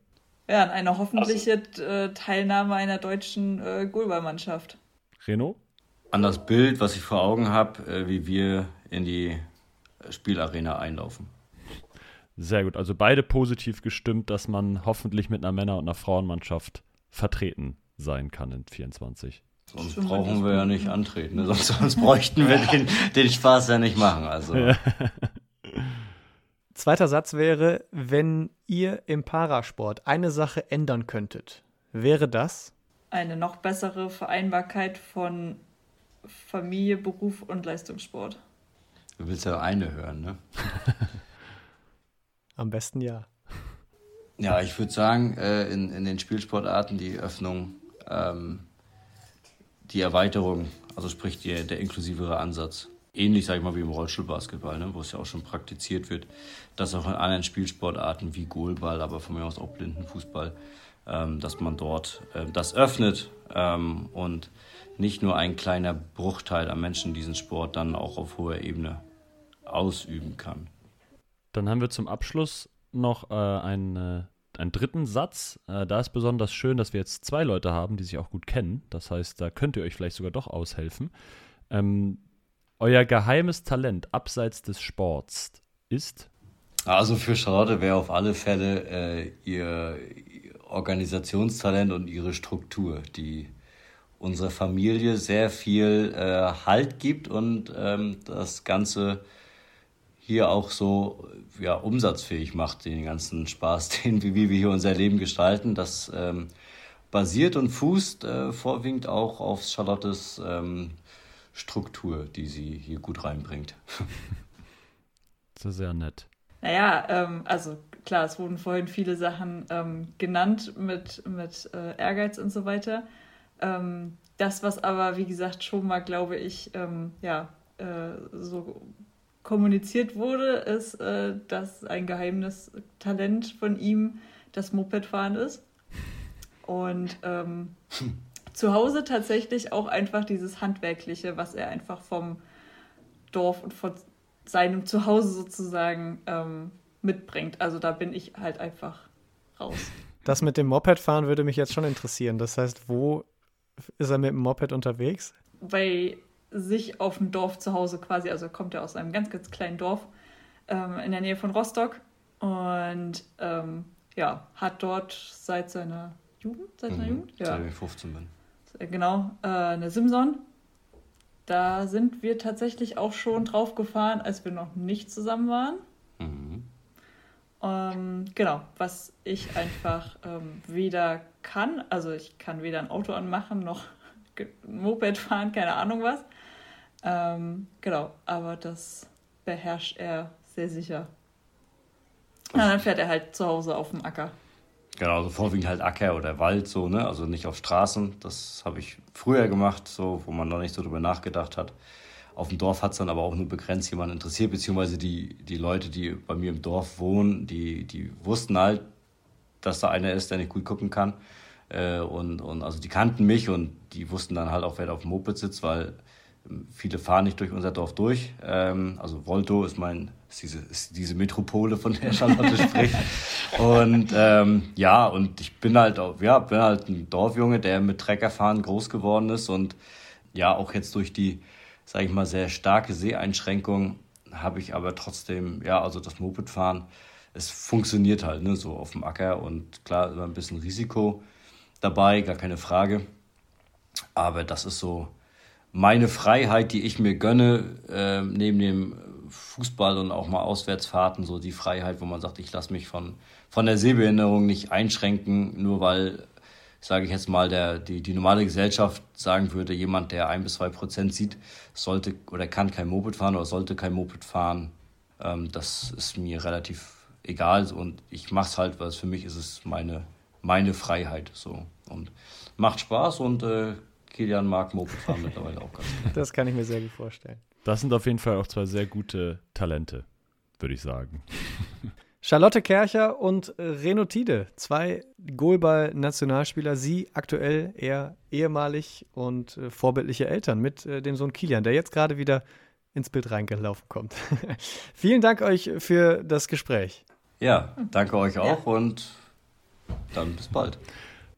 Ja, an eine hoffentliche äh, Teilnahme einer deutschen äh, Goalballmannschaft. Reno? An das Bild, was ich vor Augen habe, äh, wie wir in die Spielarena einlaufen. Sehr gut. Also beide positiv gestimmt, dass man hoffentlich mit einer Männer- und einer Frauenmannschaft vertreten sein kann in 24. Sonst brauchen wir ja nicht antreten, ne? sonst, sonst, bräuchten wir den, den, Spaß ja nicht machen. Also. Ja. Zweiter Satz wäre, wenn ihr im Parasport eine Sache ändern könntet, wäre das? Eine noch bessere Vereinbarkeit von Familie, Beruf und Leistungssport. Du willst ja eine hören, ne? Am besten ja. Ja, ich würde sagen, äh, in, in den Spielsportarten die Öffnung, ähm, die Erweiterung, also sprich die, der inklusivere Ansatz. ähnlich, sag ich mal, wie im Rollstuhlbasketball, ne, wo es ja auch schon praktiziert wird, dass auch in anderen Spielsportarten wie Goalball, aber von mir aus auch Blindenfußball, ähm, dass man dort äh, das öffnet ähm, und nicht nur ein kleiner Bruchteil an Menschen diesen Sport dann auch auf hoher Ebene ausüben kann. Dann haben wir zum Abschluss noch äh, einen, äh, einen dritten Satz. Äh, da ist besonders schön, dass wir jetzt zwei Leute haben, die sich auch gut kennen. Das heißt, da könnt ihr euch vielleicht sogar doch aushelfen. Ähm, euer geheimes Talent abseits des Sports ist? Also für Charlotte wäre auf alle Fälle äh, ihr Organisationstalent und ihre Struktur, die unserer Familie sehr viel äh, Halt gibt und ähm, das Ganze hier auch so ja, umsatzfähig macht, den ganzen Spaß, den, wie, wie wir hier unser Leben gestalten. Das ähm, basiert und fußt äh, vorwiegend auch auf Charlottes ähm, Struktur, die sie hier gut reinbringt. Das ist sehr nett. Naja, ähm, also klar, es wurden vorhin viele Sachen ähm, genannt mit, mit äh, Ehrgeiz und so weiter. Ähm, das, was aber, wie gesagt, schon mal, glaube ich, ähm, ja, äh, so kommuniziert wurde, ist, äh, dass ein geheimes Talent von ihm das Mopedfahren ist. Und ähm, zu Hause tatsächlich auch einfach dieses Handwerkliche, was er einfach vom Dorf und von seinem Zuhause sozusagen ähm, mitbringt. Also da bin ich halt einfach raus. Das mit dem Mopedfahren würde mich jetzt schon interessieren. Das heißt, wo ist er mit dem Moped unterwegs? Bei sich auf dem Dorf zu Hause quasi. Also kommt er aus einem ganz, ganz kleinen Dorf ähm, in der Nähe von Rostock und ähm, ja, hat dort seit seiner Jugend, seit seiner mhm, Jugend? Ja. Seit ich 15 bin. Äh, genau, äh, eine Simson. Da sind wir tatsächlich auch schon drauf gefahren, als wir noch nicht zusammen waren. Mhm. Ähm, genau, was ich einfach ähm, weder kann, also ich kann weder ein Auto anmachen noch ein Moped fahren, keine Ahnung was. Ähm, genau, aber das beherrscht er sehr sicher. Und dann fährt er halt zu Hause auf dem Acker. Genau, also vorwiegend halt Acker oder Wald, so, ne? Also nicht auf Straßen. Das habe ich früher gemacht, so, wo man noch nicht so drüber nachgedacht hat. Auf dem Dorf hat es dann aber auch nur begrenzt jemand interessiert, beziehungsweise die, die Leute, die bei mir im Dorf wohnen, die, die wussten halt, dass da einer ist, der nicht gut gucken kann. Äh, und, und also die kannten mich und die wussten dann halt auch, wer da auf dem Moped sitzt, weil Viele fahren nicht durch unser Dorf durch. Ähm, also Volto ist mein ist diese, ist diese Metropole, von der Charlotte spricht. Und ähm, ja, und ich bin halt auch, ja, bin halt ein Dorfjunge, der mit Treckerfahren groß geworden ist und ja, auch jetzt durch die, sage ich mal, sehr starke Seheinschränkung habe ich aber trotzdem, ja, also das Mopedfahren, es funktioniert halt, ne, so auf dem Acker und klar, immer ein bisschen Risiko dabei, gar keine Frage. Aber das ist so, meine Freiheit, die ich mir gönne, äh, neben dem Fußball und auch mal Auswärtsfahrten, so die Freiheit, wo man sagt, ich lasse mich von, von der Sehbehinderung nicht einschränken, nur weil, sage ich jetzt mal, der, die, die normale Gesellschaft sagen würde, jemand, der ein bis zwei Prozent sieht, sollte oder kann kein Moped fahren oder sollte kein Moped fahren. Ähm, das ist mir relativ egal und ich mache es halt, weil für mich ist es meine, meine Freiheit so und macht Spaß und äh, Kilian mag Moped fahren mittlerweile auch ganz gut. Das kann ich mir sehr gut vorstellen. Das sind auf jeden Fall auch zwei sehr gute Talente, würde ich sagen. Charlotte Kercher und Reno Tide, zwei Goalball-Nationalspieler. Sie aktuell eher ehemalig und äh, vorbildliche Eltern mit äh, dem Sohn Kilian, der jetzt gerade wieder ins Bild reingelaufen kommt. Vielen Dank euch für das Gespräch. Ja, danke euch auch ja. und dann bis bald.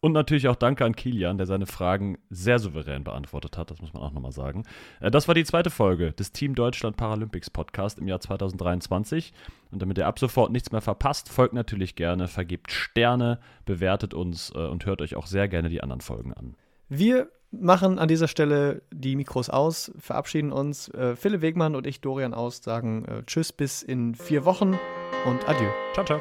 Und natürlich auch danke an Kilian, der seine Fragen sehr souverän beantwortet hat. Das muss man auch nochmal sagen. Äh, das war die zweite Folge des Team Deutschland Paralympics Podcast im Jahr 2023. Und damit ihr ab sofort nichts mehr verpasst, folgt natürlich gerne, vergebt Sterne, bewertet uns äh, und hört euch auch sehr gerne die anderen Folgen an. Wir machen an dieser Stelle die Mikros aus, verabschieden uns. Äh, Philipp Wegmann und ich, Dorian Aus, sagen Tschüss bis in vier Wochen und Adieu. Ciao, ciao.